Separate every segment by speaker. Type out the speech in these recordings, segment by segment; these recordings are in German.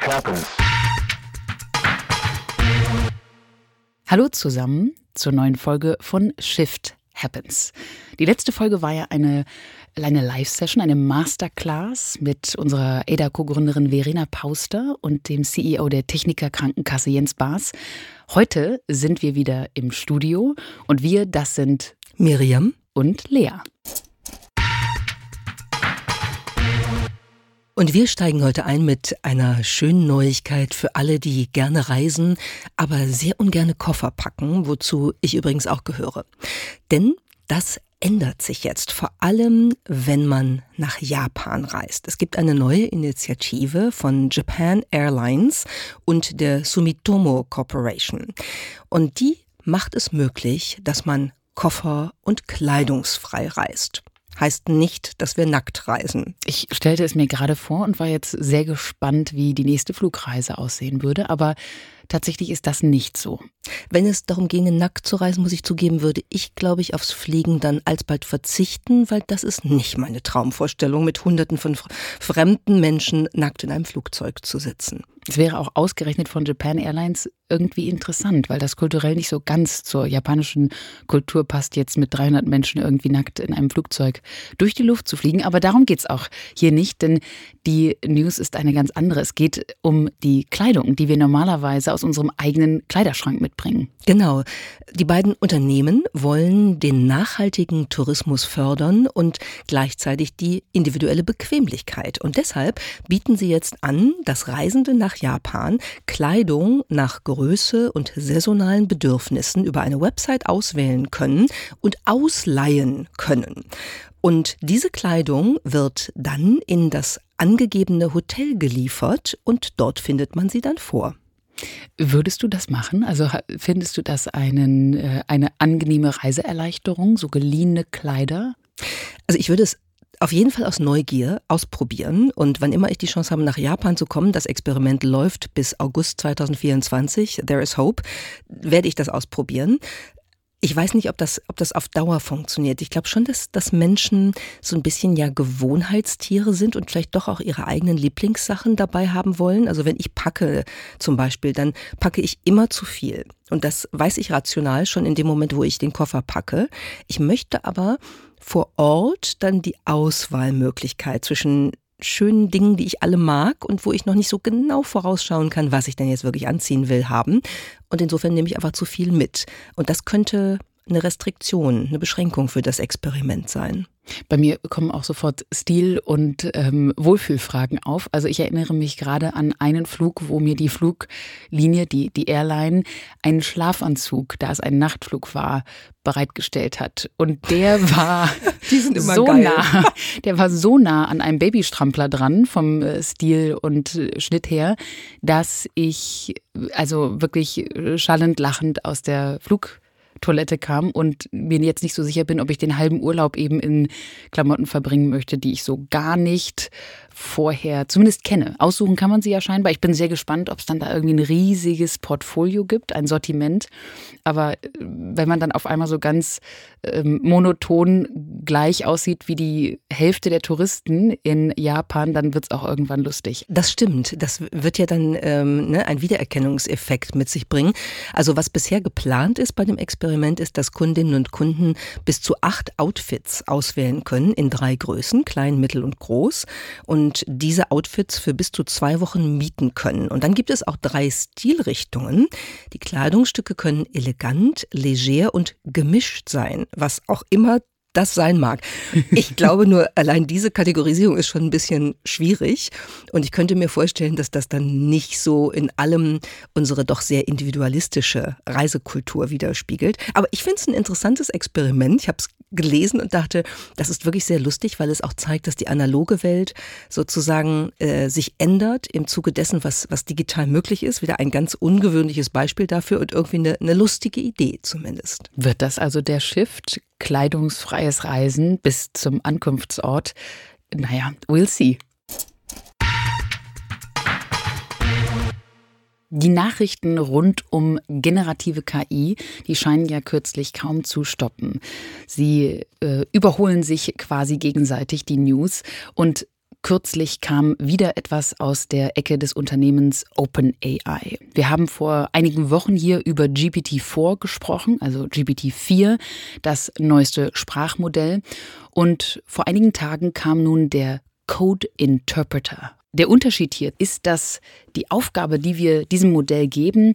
Speaker 1: Happens.
Speaker 2: Hallo zusammen zur neuen Folge von Shift Happens. Die letzte Folge war ja eine, eine Live-Session, eine Masterclass mit unserer ADA-Co-Gründerin Verena Pauster und dem CEO der Techniker Krankenkasse Jens Baas. Heute sind wir wieder im Studio und wir, das sind
Speaker 3: Miriam
Speaker 2: und Lea.
Speaker 3: Und wir steigen heute ein mit einer schönen Neuigkeit für alle, die gerne reisen, aber sehr ungerne Koffer packen, wozu ich übrigens auch gehöre. Denn das ändert sich jetzt, vor allem wenn man nach Japan reist. Es gibt eine neue Initiative von Japan Airlines und der Sumitomo Corporation. Und die macht es möglich, dass man koffer- und kleidungsfrei reist heißt nicht, dass wir nackt reisen.
Speaker 2: Ich stellte es mir gerade vor und war jetzt sehr gespannt, wie die nächste Flugreise aussehen würde, aber tatsächlich ist das nicht so.
Speaker 3: Wenn es darum ginge, nackt zu reisen, muss ich zugeben, würde ich, glaube ich, aufs Fliegen dann alsbald verzichten, weil das ist nicht meine Traumvorstellung, mit Hunderten von fremden Menschen nackt in einem Flugzeug zu sitzen.
Speaker 2: Es wäre auch ausgerechnet von Japan Airlines irgendwie interessant, weil das kulturell nicht so ganz zur japanischen Kultur passt, jetzt mit 300 Menschen irgendwie nackt in einem Flugzeug durch die Luft zu fliegen. Aber darum geht es auch hier nicht, denn die News ist eine ganz andere. Es geht um die Kleidung, die wir normalerweise aus unserem eigenen Kleiderschrank mitbringen.
Speaker 3: Genau. Die beiden Unternehmen wollen den nachhaltigen Tourismus fördern und gleichzeitig die individuelle Bequemlichkeit. Und deshalb bieten sie jetzt an, dass Reisende nach Japan Kleidung nach Größe und saisonalen Bedürfnissen über eine Website auswählen können und ausleihen können. Und diese Kleidung wird dann in das angegebene Hotel geliefert und dort findet man sie dann vor.
Speaker 2: Würdest du das machen? Also findest du das einen, äh, eine angenehme Reiseerleichterung, so geliehene Kleider?
Speaker 3: Also ich würde es auf jeden Fall aus Neugier ausprobieren. Und wann immer ich die Chance habe, nach Japan zu kommen, das Experiment läuft bis August 2024, There is Hope, werde ich das ausprobieren. Ich weiß nicht, ob das, ob das auf Dauer funktioniert. Ich glaube schon, dass, dass Menschen so ein bisschen ja Gewohnheitstiere sind und vielleicht doch auch ihre eigenen Lieblingssachen dabei haben wollen. Also wenn ich packe zum Beispiel, dann packe ich immer zu viel. Und das weiß ich rational schon in dem Moment, wo ich den Koffer packe. Ich möchte aber vor Ort dann die Auswahlmöglichkeit zwischen schönen Dingen, die ich alle mag und wo ich noch nicht so genau vorausschauen kann, was ich denn jetzt wirklich anziehen will, haben. Und insofern nehme ich einfach zu viel mit. Und das könnte eine Restriktion, eine Beschränkung für das Experiment sein.
Speaker 2: Bei mir kommen auch sofort Stil- und ähm, Wohlfühlfragen auf. Also ich erinnere mich gerade an einen Flug, wo mir die Fluglinie, die, die Airline, einen Schlafanzug, da es ein Nachtflug war, bereitgestellt hat. Und der war so geil. nah, der war so nah an einem Babystrampler dran vom äh, Stil und äh, Schnitt her, dass ich also wirklich schallend lachend aus der Flug Toilette kam und mir jetzt nicht so sicher bin, ob ich den halben Urlaub eben in Klamotten verbringen möchte, die ich so gar nicht vorher zumindest kenne. Aussuchen kann man sie ja scheinbar. Ich bin sehr gespannt, ob es dann da irgendwie ein riesiges Portfolio gibt, ein Sortiment. Aber äh, wenn man dann auf einmal so ganz ähm, monoton gleich aussieht wie die Hälfte der Touristen in Japan, dann wird es auch irgendwann lustig.
Speaker 3: Das stimmt. Das wird ja dann ähm, ne, ein Wiedererkennungseffekt mit sich bringen. Also was bisher geplant ist bei dem Experiment, ist, dass Kundinnen und Kunden bis zu acht Outfits auswählen können in drei Größen, klein, mittel und groß. Und und diese Outfits für bis zu zwei Wochen mieten können. Und dann gibt es auch drei Stilrichtungen. Die Kleidungsstücke können elegant, leger und gemischt sein, was auch immer das sein mag. Ich glaube nur, allein diese Kategorisierung ist schon ein bisschen schwierig. Und ich könnte mir vorstellen, dass das dann nicht so in allem unsere doch sehr individualistische Reisekultur widerspiegelt. Aber ich finde es ein interessantes Experiment. Ich habe es gelesen und dachte, das ist wirklich sehr lustig, weil es auch zeigt, dass die analoge Welt sozusagen äh, sich ändert im Zuge dessen, was, was digital möglich ist. Wieder ein ganz ungewöhnliches Beispiel dafür und irgendwie eine, eine lustige Idee zumindest.
Speaker 2: Wird das also der Shift? Kleidungsfreies Reisen bis zum Ankunftsort? Naja, we'll see. Die Nachrichten rund um generative KI, die scheinen ja kürzlich kaum zu stoppen. Sie äh, überholen sich quasi gegenseitig die News und kürzlich kam wieder etwas aus der Ecke des Unternehmens OpenAI. Wir haben vor einigen Wochen hier über GPT-4 gesprochen, also GPT-4, das neueste Sprachmodell. Und vor einigen Tagen kam nun der Code Interpreter. Der Unterschied hier ist, dass die Aufgabe, die wir diesem Modell geben,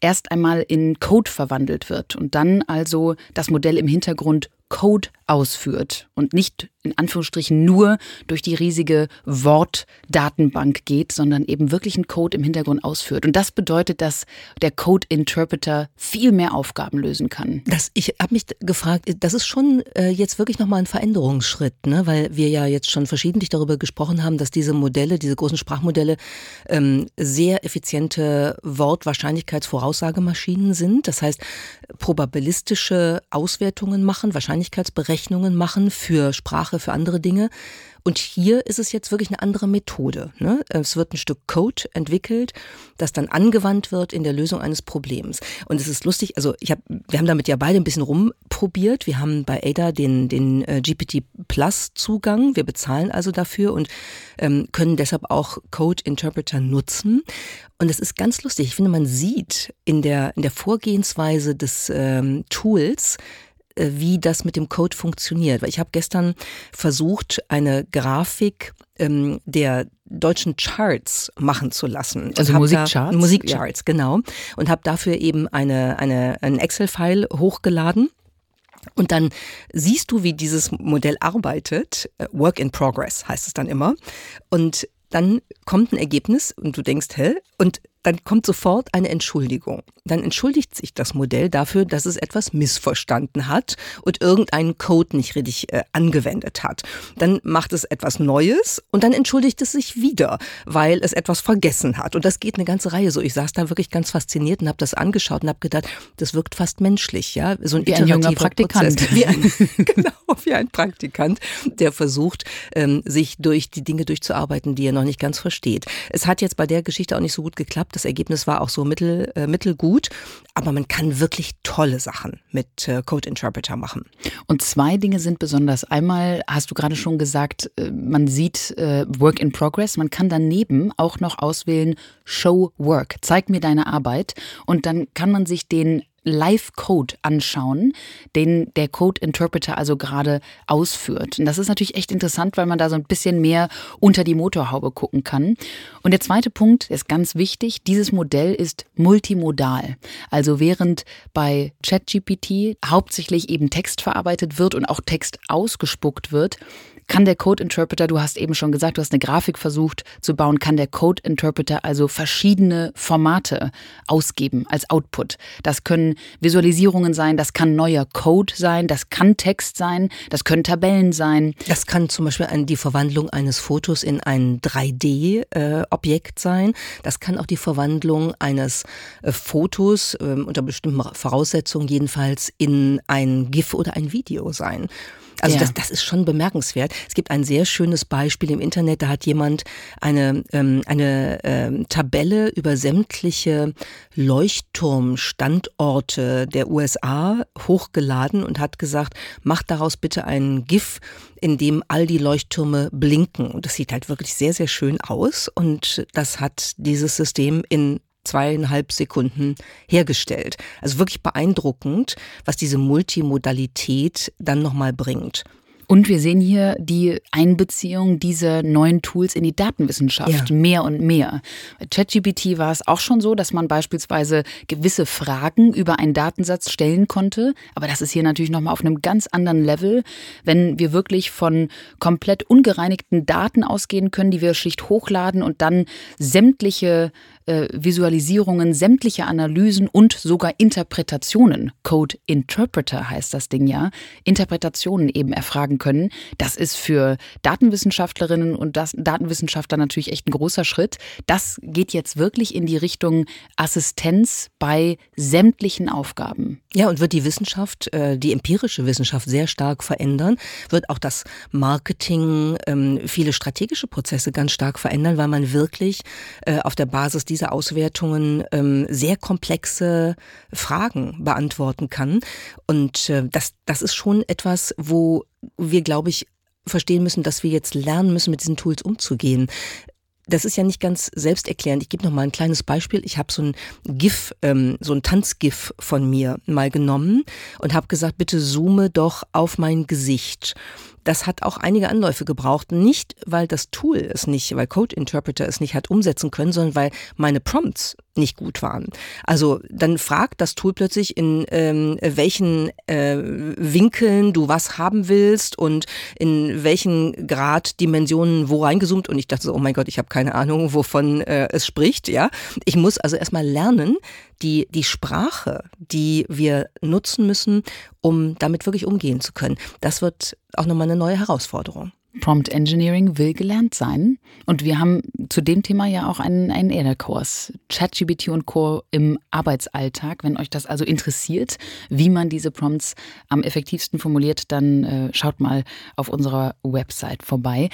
Speaker 2: erst einmal in Code verwandelt wird und dann also das Modell im Hintergrund Code ausführt und nicht in Anführungsstrichen nur durch die riesige Wortdatenbank geht, sondern eben wirklich einen Code im Hintergrund ausführt. Und das bedeutet, dass der Code Interpreter viel mehr Aufgaben lösen kann.
Speaker 3: Das, ich habe mich gefragt, das ist schon äh, jetzt wirklich nochmal ein Veränderungsschritt, ne? weil wir ja jetzt schon verschiedentlich darüber gesprochen haben, dass diese Modelle, diese großen Sprachmodelle ähm, sehr effiziente Wortwahrscheinlichkeitsvoraussagemaschinen sind. Das heißt, probabilistische Auswertungen machen, Wahrscheinlichkeitsberechnungen machen für Sprache, für andere Dinge. Und hier ist es jetzt wirklich eine andere Methode. Ne? Es wird ein Stück Code entwickelt, das dann angewandt wird in der Lösung eines Problems. Und es ist lustig, also ich hab, wir haben damit ja beide ein bisschen rumprobiert. Wir haben bei Ada den, den äh, GPT Plus Zugang. Wir bezahlen also dafür und ähm, können deshalb auch Code Interpreter nutzen. Und es ist ganz lustig. Ich finde, man sieht in der, in der Vorgehensweise des ähm, Tools, wie das mit dem Code funktioniert. Weil ich habe gestern versucht, eine Grafik ähm, der deutschen Charts machen zu lassen.
Speaker 2: Also Musikcharts?
Speaker 3: Musikcharts, ja. genau. Und habe dafür eben eine, eine, ein Excel-File hochgeladen. Und dann siehst du, wie dieses Modell arbeitet. Äh, Work in Progress heißt es dann immer. Und dann kommt ein Ergebnis und du denkst, hä? Und dann kommt sofort eine Entschuldigung. Dann entschuldigt sich das Modell dafür, dass es etwas missverstanden hat und irgendeinen Code nicht richtig äh, angewendet hat. Dann macht es etwas Neues und dann entschuldigt es sich wieder, weil es etwas vergessen hat. Und das geht eine ganze Reihe so. Ich saß da wirklich ganz fasziniert und habe das angeschaut und habe gedacht, das wirkt fast menschlich, ja,
Speaker 2: so ein wie ein junger Praktikant,
Speaker 3: Prozess. wie ein, genau, wie ein Praktikant, der versucht, ähm, sich durch die Dinge durchzuarbeiten, die er noch nicht ganz versteht. Es hat jetzt bei der Geschichte auch nicht so gut geklappt das Ergebnis war auch so mittel, äh, mittelgut, aber man kann wirklich tolle Sachen mit äh, Code Interpreter machen.
Speaker 2: Und zwei Dinge sind besonders. Einmal hast du gerade schon gesagt, äh, man sieht äh, Work in Progress. Man kann daneben auch noch auswählen Show Work. Zeig mir deine Arbeit. Und dann kann man sich den Live-Code anschauen, den der Code-Interpreter also gerade ausführt. Und das ist natürlich echt interessant, weil man da so ein bisschen mehr unter die Motorhaube gucken kann. Und der zweite Punkt ist ganz wichtig. Dieses Modell ist multimodal. Also während bei ChatGPT hauptsächlich eben Text verarbeitet wird und auch Text ausgespuckt wird, kann der Code Interpreter, du hast eben schon gesagt, du hast eine Grafik versucht zu bauen, kann der Code Interpreter also verschiedene Formate ausgeben als Output. Das können Visualisierungen sein, das kann neuer Code sein, das kann Text sein, das können Tabellen sein.
Speaker 3: Das kann zum Beispiel die Verwandlung eines Fotos in ein 3D-Objekt äh, sein. Das kann auch die Verwandlung eines äh, Fotos ähm, unter bestimmten Voraussetzungen jedenfalls in ein GIF oder ein Video sein. Also ja. das, das ist schon bemerkenswert. Es gibt ein sehr schönes Beispiel im Internet, da hat jemand eine, ähm, eine ähm, Tabelle über sämtliche Leuchtturmstandorte der USA hochgeladen und hat gesagt, macht daraus bitte einen GIF, in dem all die Leuchttürme blinken. Und das sieht halt wirklich sehr, sehr schön aus. Und das hat dieses System in zweieinhalb Sekunden hergestellt. Also wirklich beeindruckend, was diese Multimodalität dann nochmal bringt.
Speaker 2: Und wir sehen hier die Einbeziehung dieser neuen Tools in die Datenwissenschaft ja. mehr und mehr. Bei ChatGPT war es auch schon so, dass man beispielsweise gewisse Fragen über einen Datensatz stellen konnte. Aber das ist hier natürlich nochmal auf einem ganz anderen Level, wenn wir wirklich von komplett ungereinigten Daten ausgehen können, die wir schlicht hochladen und dann sämtliche äh, Visualisierungen sämtlicher Analysen und sogar Interpretationen, Code Interpreter heißt das Ding ja, Interpretationen eben erfragen können. Das ist für Datenwissenschaftlerinnen und das, Datenwissenschaftler natürlich echt ein großer Schritt. Das geht jetzt wirklich in die Richtung Assistenz bei sämtlichen Aufgaben.
Speaker 3: Ja, und wird die Wissenschaft, äh, die empirische Wissenschaft sehr stark verändern, wird auch das Marketing, ähm, viele strategische Prozesse ganz stark verändern, weil man wirklich äh, auf der Basis dieser diese Auswertungen ähm, sehr komplexe Fragen beantworten kann. Und äh, das, das ist schon etwas, wo wir, glaube ich, verstehen müssen, dass wir jetzt lernen müssen, mit diesen Tools umzugehen das ist ja nicht ganz selbsterklärend. Ich gebe noch mal ein kleines Beispiel. Ich habe so ein GIF, ähm, so ein Tanzgif von mir mal genommen und habe gesagt, bitte zoome doch auf mein Gesicht. Das hat auch einige Anläufe gebraucht. Nicht, weil das Tool es nicht, weil Code Interpreter es nicht hat umsetzen können, sondern weil meine Prompts nicht gut waren. Also dann fragt das Tool plötzlich, in ähm, welchen äh, Winkeln du was haben willst und in welchen Grad Dimensionen wo reingezoomt. Und ich dachte so, oh mein Gott, ich habe keine Ahnung, wovon äh, es spricht. Ja, Ich muss also erstmal lernen, die, die Sprache, die wir nutzen müssen, um damit wirklich umgehen zu können. Das wird auch nochmal eine neue Herausforderung.
Speaker 2: Prompt Engineering will gelernt sein. Und wir haben zu dem Thema ja auch einen, einen ERDA-Kurs, ChatGPT und Co. im Arbeitsalltag. Wenn euch das also interessiert, wie man diese Prompts am effektivsten formuliert, dann äh, schaut mal auf unserer Website vorbei.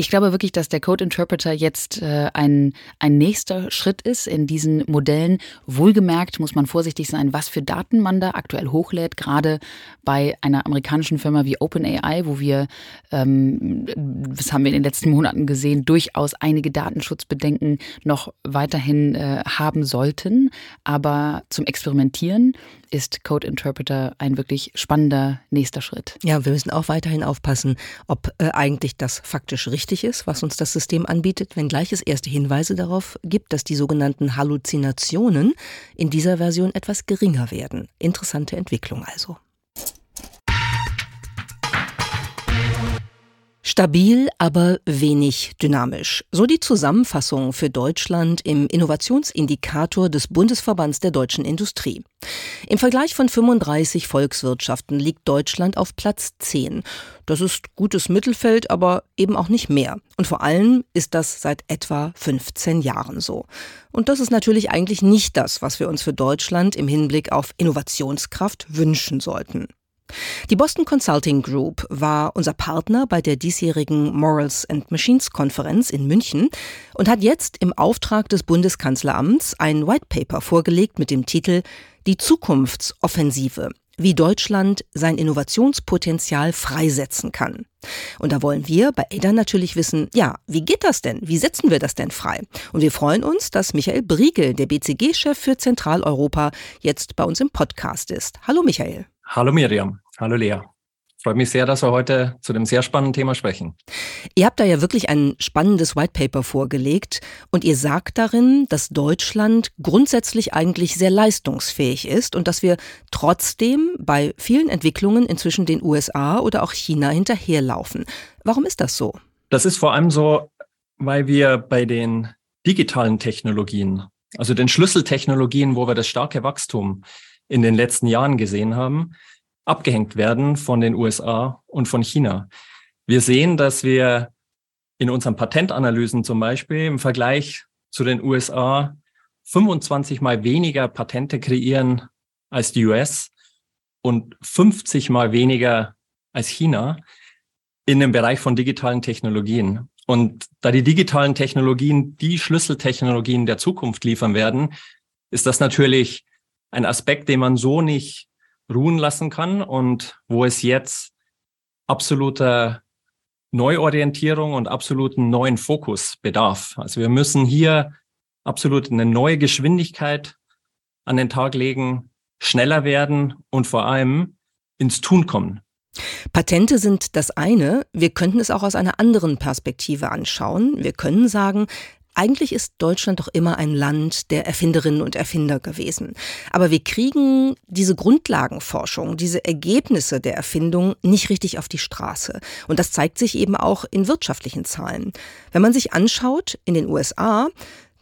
Speaker 2: Ich glaube wirklich, dass der Code Interpreter jetzt äh, ein, ein nächster Schritt ist in diesen Modellen. Wohlgemerkt muss man vorsichtig sein, was für Daten man da aktuell hochlädt. Gerade bei einer amerikanischen Firma wie OpenAI, wo wir, ähm, das haben wir in den letzten Monaten gesehen, durchaus einige Datenschutzbedenken noch weiterhin äh, haben sollten. Aber zum Experimentieren ist Code Interpreter ein wirklich spannender nächster Schritt.
Speaker 3: Ja, wir müssen auch weiterhin aufpassen, ob äh, eigentlich das faktisch richtig ist, was uns das System anbietet, wenngleich es erste Hinweise darauf gibt, dass die sogenannten Halluzinationen in dieser Version etwas geringer werden. Interessante Entwicklung also. Stabil, aber wenig dynamisch. So die Zusammenfassung für Deutschland im Innovationsindikator des Bundesverbands der deutschen Industrie. Im Vergleich von 35 Volkswirtschaften liegt Deutschland auf Platz 10. Das ist gutes Mittelfeld, aber eben auch nicht mehr. Und vor allem ist das seit etwa 15 Jahren so. Und das ist natürlich eigentlich nicht das, was wir uns für Deutschland im Hinblick auf Innovationskraft wünschen sollten. Die Boston Consulting Group war unser Partner bei der diesjährigen Morals and Machines Konferenz in München und hat jetzt im Auftrag des Bundeskanzleramts ein White Paper vorgelegt mit dem Titel Die Zukunftsoffensive, wie Deutschland sein Innovationspotenzial freisetzen kann. Und da wollen wir bei ADA natürlich wissen, ja, wie geht das denn? Wie setzen wir das denn frei? Und wir freuen uns, dass Michael Briegel, der BCG-Chef für Zentraleuropa, jetzt bei uns im Podcast ist. Hallo Michael.
Speaker 1: Hallo Miriam. Hallo Lea. Freut mich sehr, dass wir heute zu dem sehr spannenden Thema sprechen.
Speaker 3: Ihr habt da ja wirklich ein spannendes White Paper vorgelegt und ihr sagt darin, dass Deutschland grundsätzlich eigentlich sehr leistungsfähig ist und dass wir trotzdem bei vielen Entwicklungen inzwischen den USA oder auch China hinterherlaufen. Warum ist das so?
Speaker 1: Das ist vor allem so, weil wir bei den digitalen Technologien, also den Schlüsseltechnologien, wo wir das starke Wachstum in den letzten Jahren gesehen haben, abgehängt werden von den USA und von China. Wir sehen, dass wir in unseren Patentanalysen zum Beispiel im Vergleich zu den USA 25 mal weniger Patente kreieren als die US und 50 mal weniger als China in dem Bereich von digitalen Technologien. Und da die digitalen Technologien die Schlüsseltechnologien der Zukunft liefern werden, ist das natürlich ein Aspekt, den man so nicht ruhen lassen kann und wo es jetzt absoluter Neuorientierung und absoluten neuen Fokus bedarf. Also wir müssen hier absolut eine neue Geschwindigkeit an den Tag legen, schneller werden und vor allem ins Tun kommen.
Speaker 3: Patente sind das eine. Wir könnten es auch aus einer anderen Perspektive anschauen. Wir können sagen, eigentlich ist Deutschland doch immer ein Land der Erfinderinnen und Erfinder gewesen. Aber wir kriegen diese Grundlagenforschung, diese Ergebnisse der Erfindung nicht richtig auf die Straße. Und das zeigt sich eben auch in wirtschaftlichen Zahlen. Wenn man sich anschaut, in den USA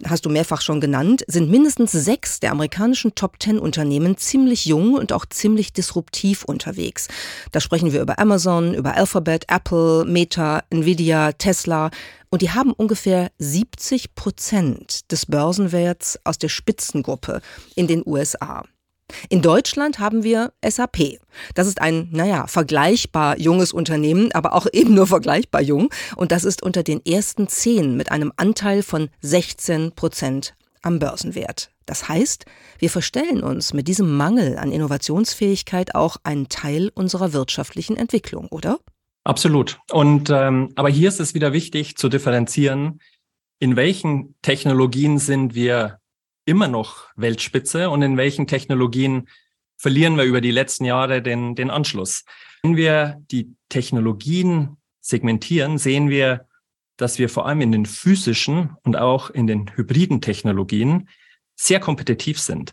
Speaker 3: hast du mehrfach schon genannt, sind mindestens sechs der amerikanischen Top Ten Unternehmen ziemlich jung und auch ziemlich disruptiv unterwegs. Da sprechen wir über Amazon, über Alphabet, Apple, Meta, Nvidia, Tesla. Und die haben ungefähr 70 Prozent des Börsenwerts aus der Spitzengruppe in den USA. In Deutschland haben wir SAP. Das ist ein, naja, vergleichbar junges Unternehmen, aber auch eben nur vergleichbar jung. Und das ist unter den ersten zehn mit einem Anteil von 16 Prozent am Börsenwert. Das heißt, wir verstellen uns mit diesem Mangel an Innovationsfähigkeit auch einen Teil unserer wirtschaftlichen Entwicklung, oder?
Speaker 1: Absolut. Und ähm, aber hier ist es wieder wichtig zu differenzieren, in welchen Technologien sind wir immer noch Weltspitze und in welchen Technologien verlieren wir über die letzten Jahre den, den Anschluss. Wenn wir die Technologien segmentieren, sehen wir, dass wir vor allem in den physischen und auch in den hybriden Technologien sehr kompetitiv sind.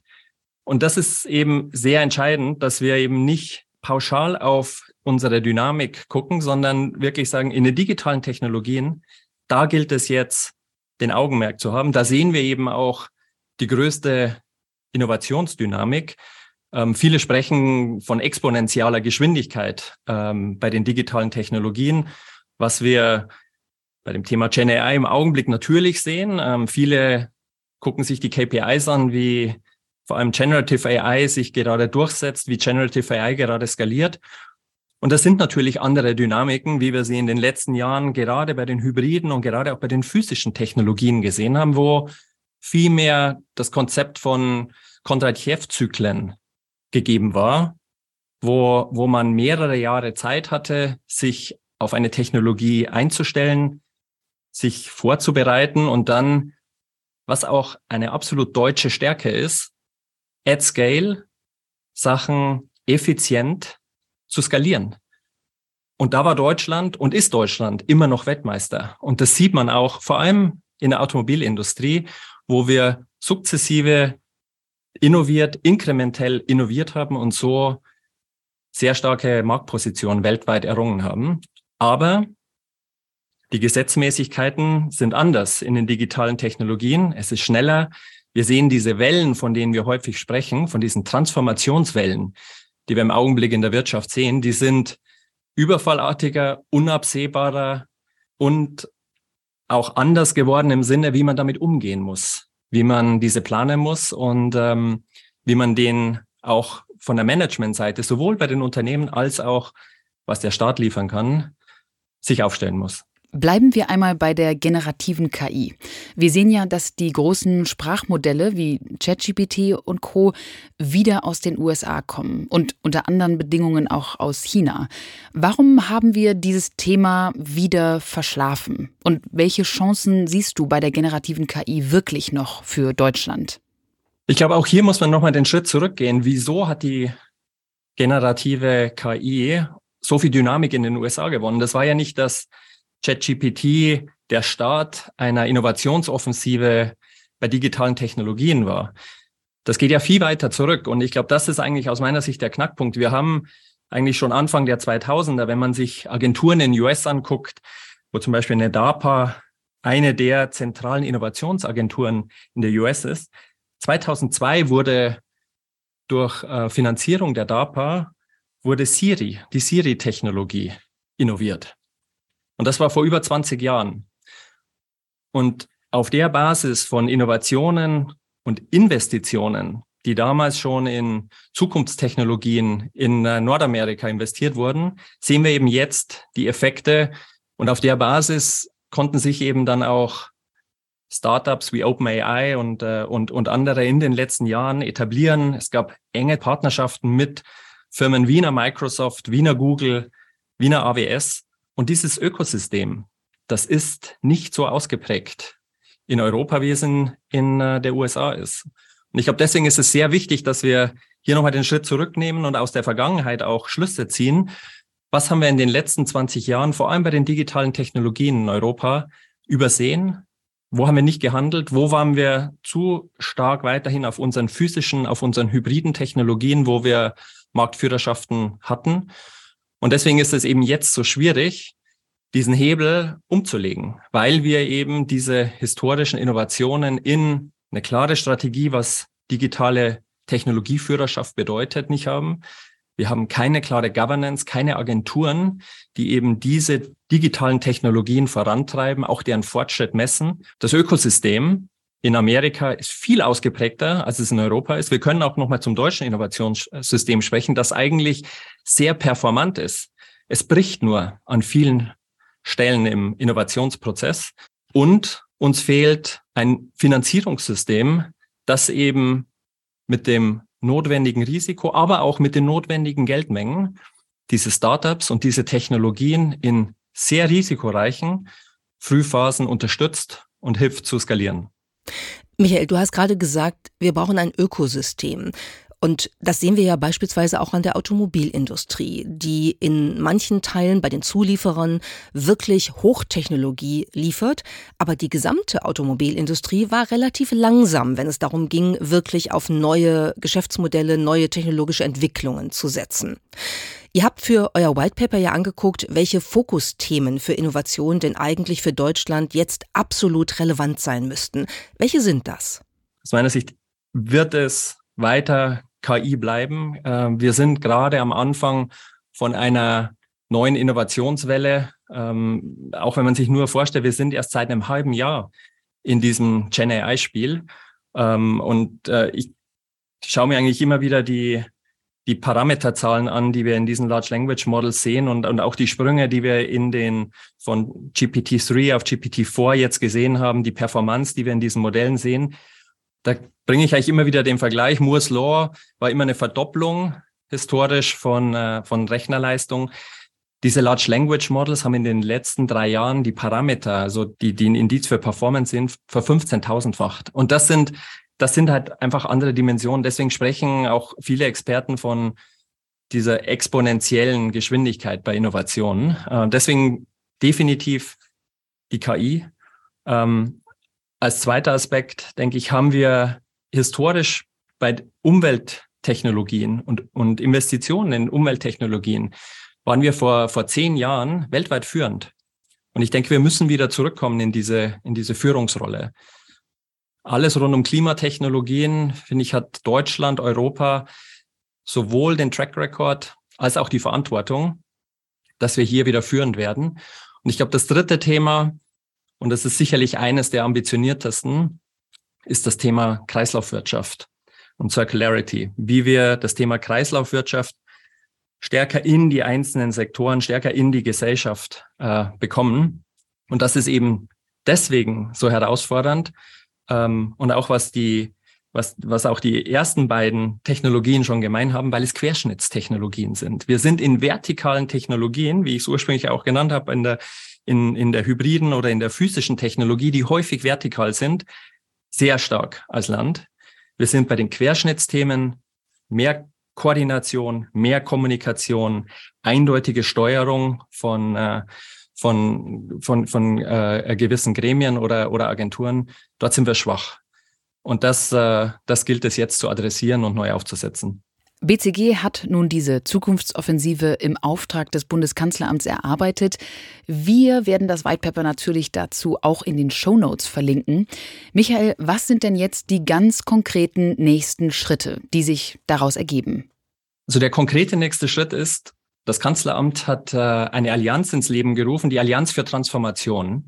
Speaker 1: Und das ist eben sehr entscheidend, dass wir eben nicht pauschal auf unsere Dynamik gucken, sondern wirklich sagen, in den digitalen Technologien, da gilt es jetzt, den Augenmerk zu haben. Da sehen wir eben auch die größte Innovationsdynamik. Ähm, viele sprechen von exponentialer Geschwindigkeit ähm, bei den digitalen Technologien, was wir bei dem Thema Gen AI im Augenblick natürlich sehen. Ähm, viele gucken sich die KPIs an, wie vor allem Generative AI sich gerade durchsetzt, wie Generative AI gerade skaliert. Und das sind natürlich andere Dynamiken, wie wir sie in den letzten Jahren gerade bei den Hybriden und gerade auch bei den physischen Technologien gesehen haben, wo viel mehr das Konzept von Kondratjew-Zyklen gegeben war, wo, wo man mehrere Jahre Zeit hatte, sich auf eine Technologie einzustellen, sich vorzubereiten und dann, was auch eine absolut deutsche Stärke ist, at scale Sachen effizient zu skalieren. Und da war Deutschland und ist Deutschland immer noch Weltmeister. Und das sieht man auch vor allem in der Automobilindustrie, wo wir sukzessive innoviert, inkrementell innoviert haben und so sehr starke Marktpositionen weltweit errungen haben. Aber die Gesetzmäßigkeiten sind anders in den digitalen Technologien. Es ist schneller, wir sehen diese Wellen, von denen wir häufig sprechen, von diesen Transformationswellen, die wir im Augenblick in der Wirtschaft sehen, die sind überfallartiger, unabsehbarer und auch anders geworden im Sinne, wie man damit umgehen muss, wie man diese planen muss und ähm, wie man den auch von der Managementseite sowohl bei den Unternehmen als auch was der Staat liefern kann, sich aufstellen muss.
Speaker 2: Bleiben wir einmal bei der generativen KI. Wir sehen ja, dass die großen Sprachmodelle wie ChatGPT und Co wieder aus den USA kommen und unter anderen Bedingungen auch aus China. Warum haben wir dieses Thema wieder verschlafen? Und welche Chancen siehst du bei der generativen KI wirklich noch für Deutschland?
Speaker 1: Ich glaube, auch hier muss man nochmal den Schritt zurückgehen. Wieso hat die generative KI so viel Dynamik in den USA gewonnen? Das war ja nicht das ChatGPT der Start einer Innovationsoffensive bei digitalen Technologien war. Das geht ja viel weiter zurück. Und ich glaube, das ist eigentlich aus meiner Sicht der Knackpunkt. Wir haben eigentlich schon Anfang der 2000er, wenn man sich Agenturen in den US anguckt, wo zum Beispiel eine DARPA eine der zentralen Innovationsagenturen in der US ist. 2002 wurde durch äh, Finanzierung der DARPA wurde Siri, die Siri-Technologie innoviert. Und das war vor über 20 Jahren. Und auf der Basis von Innovationen und Investitionen, die damals schon in Zukunftstechnologien in äh, Nordamerika investiert wurden, sehen wir eben jetzt die Effekte. Und auf der Basis konnten sich eben dann auch Startups wie OpenAI und, äh, und, und andere in den letzten Jahren etablieren. Es gab enge Partnerschaften mit Firmen Wiener Microsoft, Wiener Google, Wiener AWS, und dieses Ökosystem, das ist nicht so ausgeprägt in Europa, wie es in, in äh, der USA ist. Und ich glaube, deswegen ist es sehr wichtig, dass wir hier nochmal den Schritt zurücknehmen und aus der Vergangenheit auch Schlüsse ziehen. Was haben wir in den letzten 20 Jahren, vor allem bei den digitalen Technologien in Europa, übersehen? Wo haben wir nicht gehandelt? Wo waren wir zu stark weiterhin auf unseren physischen, auf unseren hybriden Technologien, wo wir Marktführerschaften hatten? Und deswegen ist es eben jetzt so schwierig, diesen Hebel umzulegen, weil wir eben diese historischen Innovationen in eine klare Strategie, was digitale Technologieführerschaft bedeutet, nicht haben. Wir haben keine klare Governance, keine Agenturen, die eben diese digitalen Technologien vorantreiben, auch deren Fortschritt messen. Das Ökosystem in Amerika ist viel ausgeprägter, als es in Europa ist. Wir können auch nochmal zum deutschen Innovationssystem sprechen, das eigentlich sehr performant ist. Es bricht nur an vielen Stellen im Innovationsprozess und uns fehlt ein Finanzierungssystem, das eben mit dem notwendigen Risiko, aber auch mit den notwendigen Geldmengen diese Startups und diese Technologien in sehr risikoreichen Frühphasen unterstützt und hilft zu skalieren.
Speaker 3: Michael, du hast gerade gesagt, wir brauchen ein Ökosystem. Und das sehen wir ja beispielsweise auch an der Automobilindustrie, die in manchen Teilen bei den Zulieferern wirklich Hochtechnologie liefert. Aber die gesamte Automobilindustrie war relativ langsam, wenn es darum ging, wirklich auf neue Geschäftsmodelle, neue technologische Entwicklungen zu setzen. Ihr habt für euer White Paper ja angeguckt, welche Fokusthemen für Innovation denn eigentlich für Deutschland jetzt absolut relevant sein müssten. Welche sind das?
Speaker 1: Aus meiner Sicht wird es weiter KI bleiben. Ähm, wir sind gerade am Anfang von einer neuen Innovationswelle. Ähm, auch wenn man sich nur vorstellt, wir sind erst seit einem halben Jahr in diesem Gen AI-Spiel. Ähm, und äh, ich schaue mir eigentlich immer wieder die, die Parameterzahlen an, die wir in diesen Large Language Models sehen und, und auch die Sprünge, die wir in den von GPT-3 auf GPT-4 jetzt gesehen haben, die Performance, die wir in diesen Modellen sehen. Da bringe ich eigentlich immer wieder den Vergleich. Moore's Law war immer eine Verdopplung historisch von, äh, von Rechnerleistung. Diese Large Language Models haben in den letzten drei Jahren die Parameter, also die, die ein Indiz für Performance sind, ver 15.000-facht. Und das sind, das sind halt einfach andere Dimensionen. Deswegen sprechen auch viele Experten von dieser exponentiellen Geschwindigkeit bei Innovationen. Äh, deswegen definitiv die KI. Ähm, als zweiter Aspekt, denke ich, haben wir historisch bei Umwelttechnologien und, und Investitionen in Umwelttechnologien waren wir vor, vor zehn Jahren weltweit führend. Und ich denke, wir müssen wieder zurückkommen in diese, in diese Führungsrolle. Alles rund um Klimatechnologien, finde ich, hat Deutschland, Europa sowohl den Track Record als auch die Verantwortung, dass wir hier wieder führend werden. Und ich glaube, das dritte Thema, und das ist sicherlich eines der ambitioniertesten, ist das Thema Kreislaufwirtschaft und Circularity. Wie wir das Thema Kreislaufwirtschaft stärker in die einzelnen Sektoren, stärker in die Gesellschaft äh, bekommen. Und das ist eben deswegen so herausfordernd. Ähm, und auch was die, was, was auch die ersten beiden Technologien schon gemein haben, weil es Querschnittstechnologien sind. Wir sind in vertikalen Technologien, wie ich es ursprünglich auch genannt habe, in der in, in der hybriden oder in der physischen Technologie, die häufig vertikal sind, sehr stark als Land. Wir sind bei den Querschnittsthemen mehr Koordination, mehr Kommunikation, eindeutige Steuerung von, äh, von, von, von äh, gewissen Gremien oder, oder Agenturen. Dort sind wir schwach. Und das, äh, das gilt es jetzt zu adressieren und neu aufzusetzen.
Speaker 2: BCG hat nun diese Zukunftsoffensive im Auftrag des Bundeskanzleramts erarbeitet. Wir werden das White Paper natürlich dazu auch in den Show Notes verlinken. Michael, was sind denn jetzt die ganz konkreten nächsten Schritte, die sich daraus ergeben?
Speaker 1: Also der konkrete nächste Schritt ist, das Kanzleramt hat äh, eine Allianz ins Leben gerufen, die Allianz für Transformation.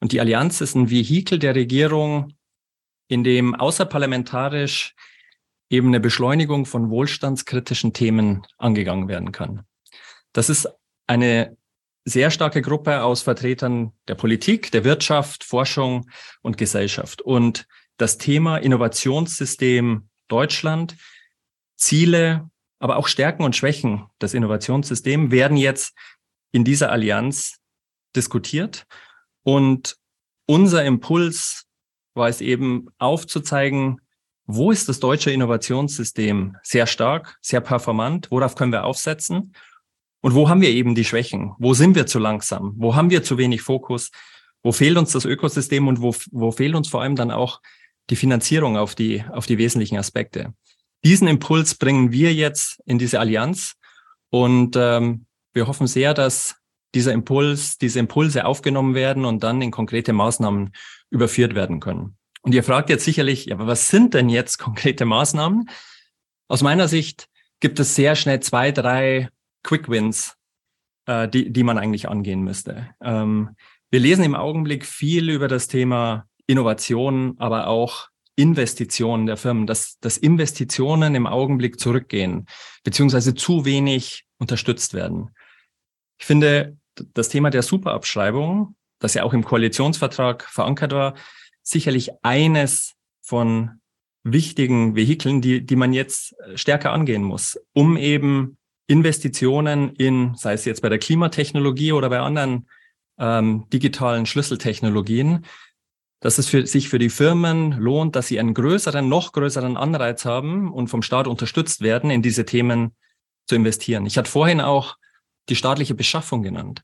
Speaker 1: Und die Allianz ist ein Vehikel der Regierung, in dem außerparlamentarisch eben eine Beschleunigung von wohlstandskritischen Themen angegangen werden kann. Das ist eine sehr starke Gruppe aus Vertretern der Politik, der Wirtschaft, Forschung und Gesellschaft. Und das Thema Innovationssystem Deutschland, Ziele, aber auch Stärken und Schwächen des Innovationssystems werden jetzt in dieser Allianz diskutiert. Und unser Impuls war es eben aufzuzeigen, wo ist das deutsche Innovationssystem sehr stark, sehr performant? Worauf können wir aufsetzen? Und wo haben wir eben die Schwächen? Wo sind wir zu langsam? Wo haben wir zu wenig Fokus? Wo fehlt uns das Ökosystem und wo, wo fehlt uns vor allem dann auch die Finanzierung auf die, auf die wesentlichen Aspekte? Diesen Impuls bringen wir jetzt in diese Allianz und ähm, wir hoffen sehr, dass dieser Impuls, diese Impulse aufgenommen werden und dann in konkrete Maßnahmen überführt werden können. Und ihr fragt jetzt sicherlich, ja, aber was sind denn jetzt konkrete Maßnahmen? Aus meiner Sicht gibt es sehr schnell zwei, drei Quick Wins, äh, die, die man eigentlich angehen müsste. Ähm, wir lesen im Augenblick viel über das Thema Innovation, aber auch Investitionen der Firmen, dass, dass Investitionen im Augenblick zurückgehen, beziehungsweise zu wenig unterstützt werden. Ich finde, das Thema der Superabschreibung, das ja auch im Koalitionsvertrag verankert war, sicherlich eines von wichtigen Vehikeln, die, die man jetzt äh, stärker angehen muss, um eben Investitionen in, sei es jetzt bei der Klimatechnologie oder bei anderen ähm, digitalen Schlüsseltechnologien, dass es für, sich für die Firmen lohnt, dass sie einen größeren, noch größeren Anreiz haben und vom Staat unterstützt werden, in diese Themen zu investieren. Ich hatte vorhin auch die staatliche Beschaffung genannt.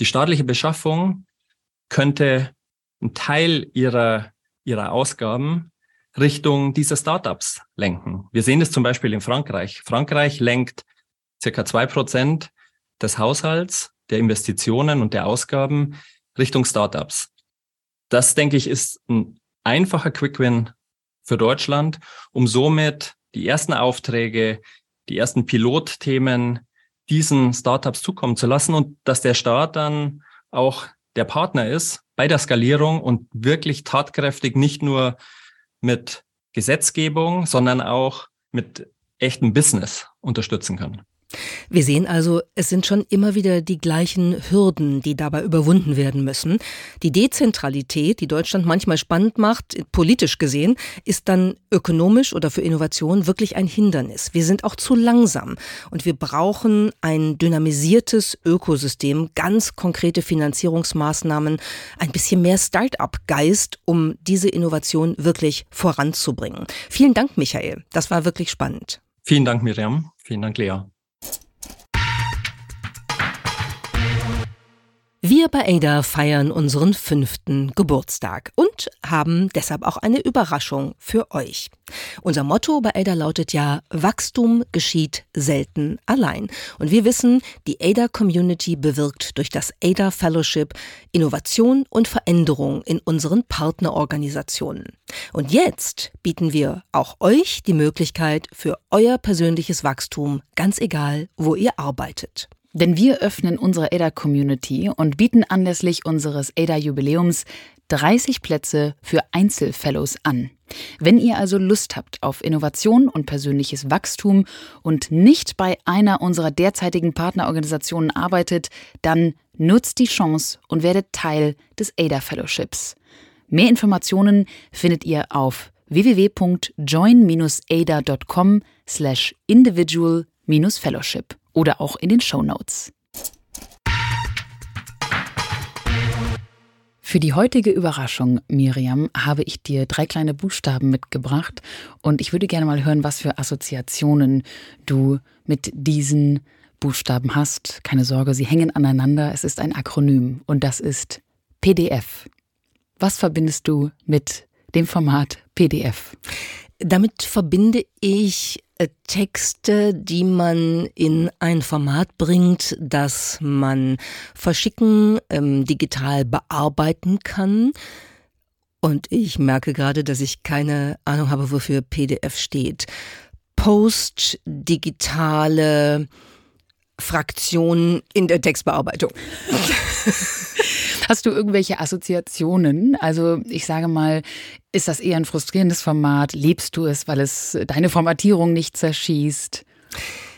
Speaker 1: Die staatliche Beschaffung könnte einen Teil ihrer, ihrer Ausgaben Richtung dieser Startups lenken. Wir sehen es zum Beispiel in Frankreich. Frankreich lenkt circa zwei Prozent des Haushalts, der Investitionen und der Ausgaben Richtung Startups. Das, denke ich, ist ein einfacher Quick-Win für Deutschland, um somit die ersten Aufträge, die ersten Pilotthemen diesen Startups zukommen zu lassen und dass der Staat dann auch der Partner ist bei der Skalierung und wirklich tatkräftig nicht nur mit Gesetzgebung, sondern auch mit echtem Business unterstützen kann.
Speaker 3: Wir sehen also, es sind schon immer wieder die gleichen Hürden, die dabei überwunden werden müssen. Die Dezentralität, die Deutschland manchmal spannend macht, politisch gesehen, ist dann ökonomisch oder für Innovation wirklich ein Hindernis. Wir sind auch zu langsam und wir brauchen ein dynamisiertes Ökosystem, ganz konkrete Finanzierungsmaßnahmen, ein bisschen mehr Start-up-Geist, um diese Innovation wirklich voranzubringen. Vielen Dank, Michael. Das war wirklich spannend.
Speaker 1: Vielen Dank, Miriam. Vielen Dank, Lea.
Speaker 3: Wir bei Ada feiern unseren fünften Geburtstag und haben deshalb auch eine Überraschung für euch. Unser Motto bei Ada lautet ja, Wachstum geschieht selten allein. Und wir wissen, die Ada Community bewirkt durch das Ada Fellowship Innovation und Veränderung in unseren Partnerorganisationen. Und jetzt bieten wir auch euch die Möglichkeit für euer persönliches Wachstum, ganz egal, wo ihr arbeitet.
Speaker 2: Denn wir öffnen unsere ADA-Community und bieten anlässlich unseres ADA-Jubiläums 30 Plätze für Einzelfellows an. Wenn ihr also Lust habt auf Innovation und persönliches Wachstum und nicht bei einer unserer derzeitigen Partnerorganisationen arbeitet, dann nutzt die Chance und werdet Teil des ADA Fellowships. Mehr Informationen findet ihr auf www.join-ada.com slash individual-fellowship oder auch in den Show Notes. Für die heutige Überraschung, Miriam, habe ich dir drei kleine Buchstaben mitgebracht und ich würde gerne mal hören, was für Assoziationen du mit diesen Buchstaben hast. Keine Sorge, sie hängen aneinander. Es ist ein Akronym und das ist PDF. Was verbindest du mit dem Format PDF?
Speaker 3: Damit verbinde ich Texte, die man in ein Format bringt, das man verschicken, ähm, digital bearbeiten kann. Und ich merke gerade, dass ich keine Ahnung habe, wofür PDF steht. Post, digitale Fraktion in der Textbearbeitung.
Speaker 2: Hast du irgendwelche Assoziationen? Also ich sage mal, ist das eher ein frustrierendes Format? Lebst du es, weil es deine Formatierung nicht zerschießt?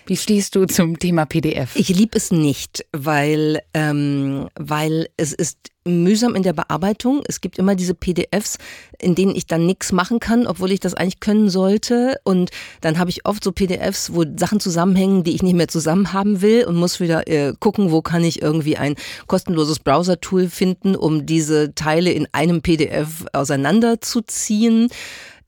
Speaker 2: Wie stehst du zum Thema PDF?
Speaker 3: Ich liebe es nicht, weil, ähm, weil es ist mühsam in der Bearbeitung. Es gibt immer diese PDFs, in denen ich dann nichts machen kann, obwohl ich das eigentlich können sollte. Und dann habe ich oft so PDFs, wo Sachen zusammenhängen, die ich nicht mehr zusammen haben will und muss wieder äh, gucken, wo kann ich irgendwie ein kostenloses Browser-Tool finden, um diese Teile in einem PDF auseinanderzuziehen.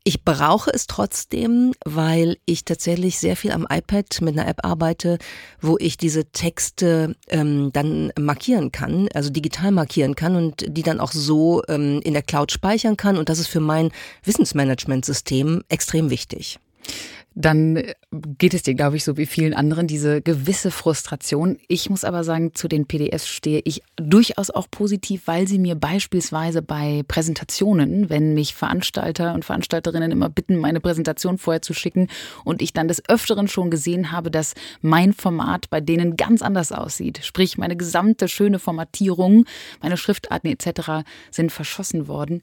Speaker 3: Ich brauche es trotzdem, weil ich tatsächlich sehr viel am iPad mit einer App arbeite, wo ich diese Texte ähm, dann markieren kann, also digital markieren kann und die dann auch so ähm, in der Cloud speichern kann. Und das ist für mein Wissensmanagementsystem extrem wichtig
Speaker 2: dann geht es dir, glaube ich, so wie vielen anderen, diese gewisse Frustration. Ich muss aber sagen, zu den PDFs stehe ich durchaus auch positiv, weil sie mir beispielsweise bei Präsentationen, wenn mich Veranstalter und Veranstalterinnen immer bitten, meine Präsentation vorher zu schicken und ich dann des Öfteren schon gesehen habe, dass mein Format bei denen ganz anders aussieht. Sprich, meine gesamte schöne Formatierung, meine Schriftarten etc. sind verschossen worden.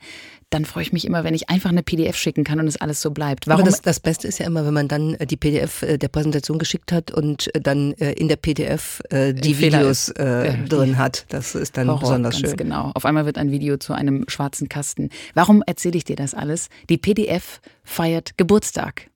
Speaker 2: Dann freue ich mich immer, wenn ich einfach eine PDF schicken kann und es alles so bleibt.
Speaker 3: Warum? Aber das, das Beste ist ja immer, wenn man dann äh, die PDF äh, der Präsentation geschickt hat und äh, dann in der PDF die Videos äh, drin hat. Das ist dann Horror, besonders schön.
Speaker 2: Genau. Auf einmal wird ein Video zu einem schwarzen Kasten. Warum erzähle ich dir das alles? Die PDF feiert Geburtstag.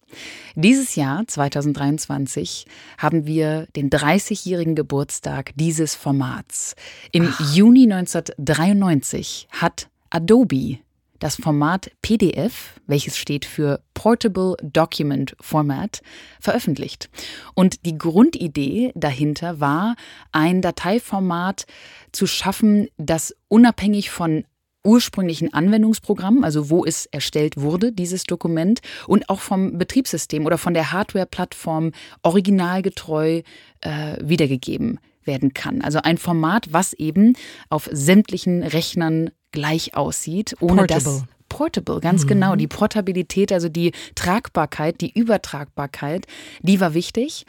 Speaker 2: Dieses Jahr, 2023, haben wir den 30-jährigen Geburtstag dieses Formats. Im Ach. Juni 1993 hat Adobe das Format PDF, welches steht für Portable Document Format, veröffentlicht. Und die Grundidee dahinter war, ein Dateiformat zu schaffen, das unabhängig von ursprünglichen Anwendungsprogramm, also wo es erstellt wurde, dieses Dokument, und auch vom Betriebssystem oder von der Hardware-Plattform originalgetreu äh, wiedergegeben werden kann. Also ein Format, was eben auf sämtlichen Rechnern gleich aussieht, ohne Portable. dass Portable, ganz mhm. genau. Die Portabilität, also die Tragbarkeit, die Übertragbarkeit, die war wichtig.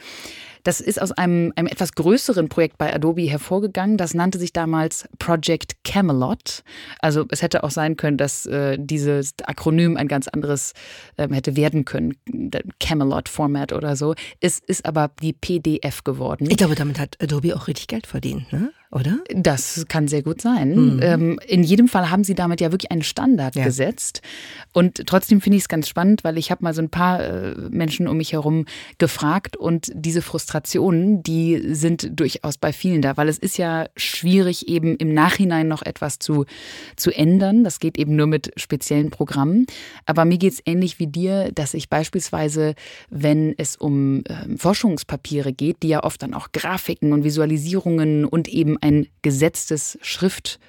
Speaker 2: Das ist aus einem, einem etwas größeren Projekt bei Adobe hervorgegangen. Das nannte sich damals Project Camelot. Also es hätte auch sein können, dass äh, dieses Akronym ein ganz anderes äh, hätte werden können. Camelot-Format oder so. Es ist aber die PDF geworden.
Speaker 3: Ich glaube, damit hat Adobe auch richtig Geld verdient, ne? Oder?
Speaker 2: Das kann sehr gut sein. Mhm. Ähm, in jedem Fall haben sie damit ja wirklich einen Standard ja. gesetzt. Und trotzdem finde ich es ganz spannend, weil ich habe mal so ein paar äh, Menschen um mich herum gefragt und diese Frustrationen, die sind durchaus bei vielen da, weil es ist ja schwierig, eben im Nachhinein noch etwas zu, zu ändern. Das geht eben nur mit speziellen Programmen. Aber mir geht es ähnlich wie dir, dass ich beispielsweise, wenn es um äh, Forschungspapiere geht, die ja oft dann auch Grafiken und Visualisierungen und eben ein gesetztes Schrift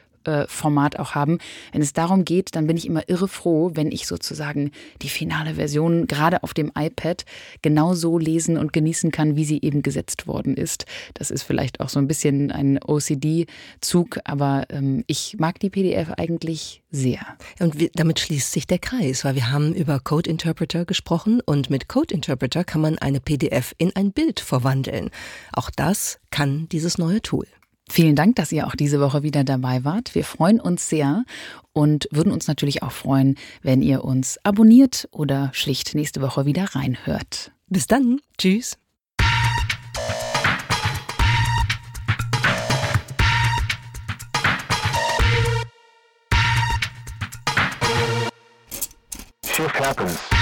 Speaker 2: Format auch haben. Wenn es darum geht, dann bin ich immer irre froh, wenn ich sozusagen die finale Version gerade auf dem iPad genauso lesen und genießen kann, wie sie eben gesetzt worden ist. Das ist vielleicht auch so ein bisschen ein OCD-Zug, aber ähm, ich mag die PDF eigentlich sehr.
Speaker 3: Und wir, damit schließt sich der Kreis, weil wir haben über Code Interpreter gesprochen und mit Code Interpreter kann man eine PDF in ein Bild verwandeln. Auch das kann dieses neue Tool.
Speaker 2: Vielen Dank, dass ihr auch diese Woche wieder dabei wart. Wir freuen uns sehr und würden uns natürlich auch freuen, wenn ihr uns abonniert oder schlicht nächste Woche wieder reinhört.
Speaker 3: Bis dann. Tschüss. Shift happens.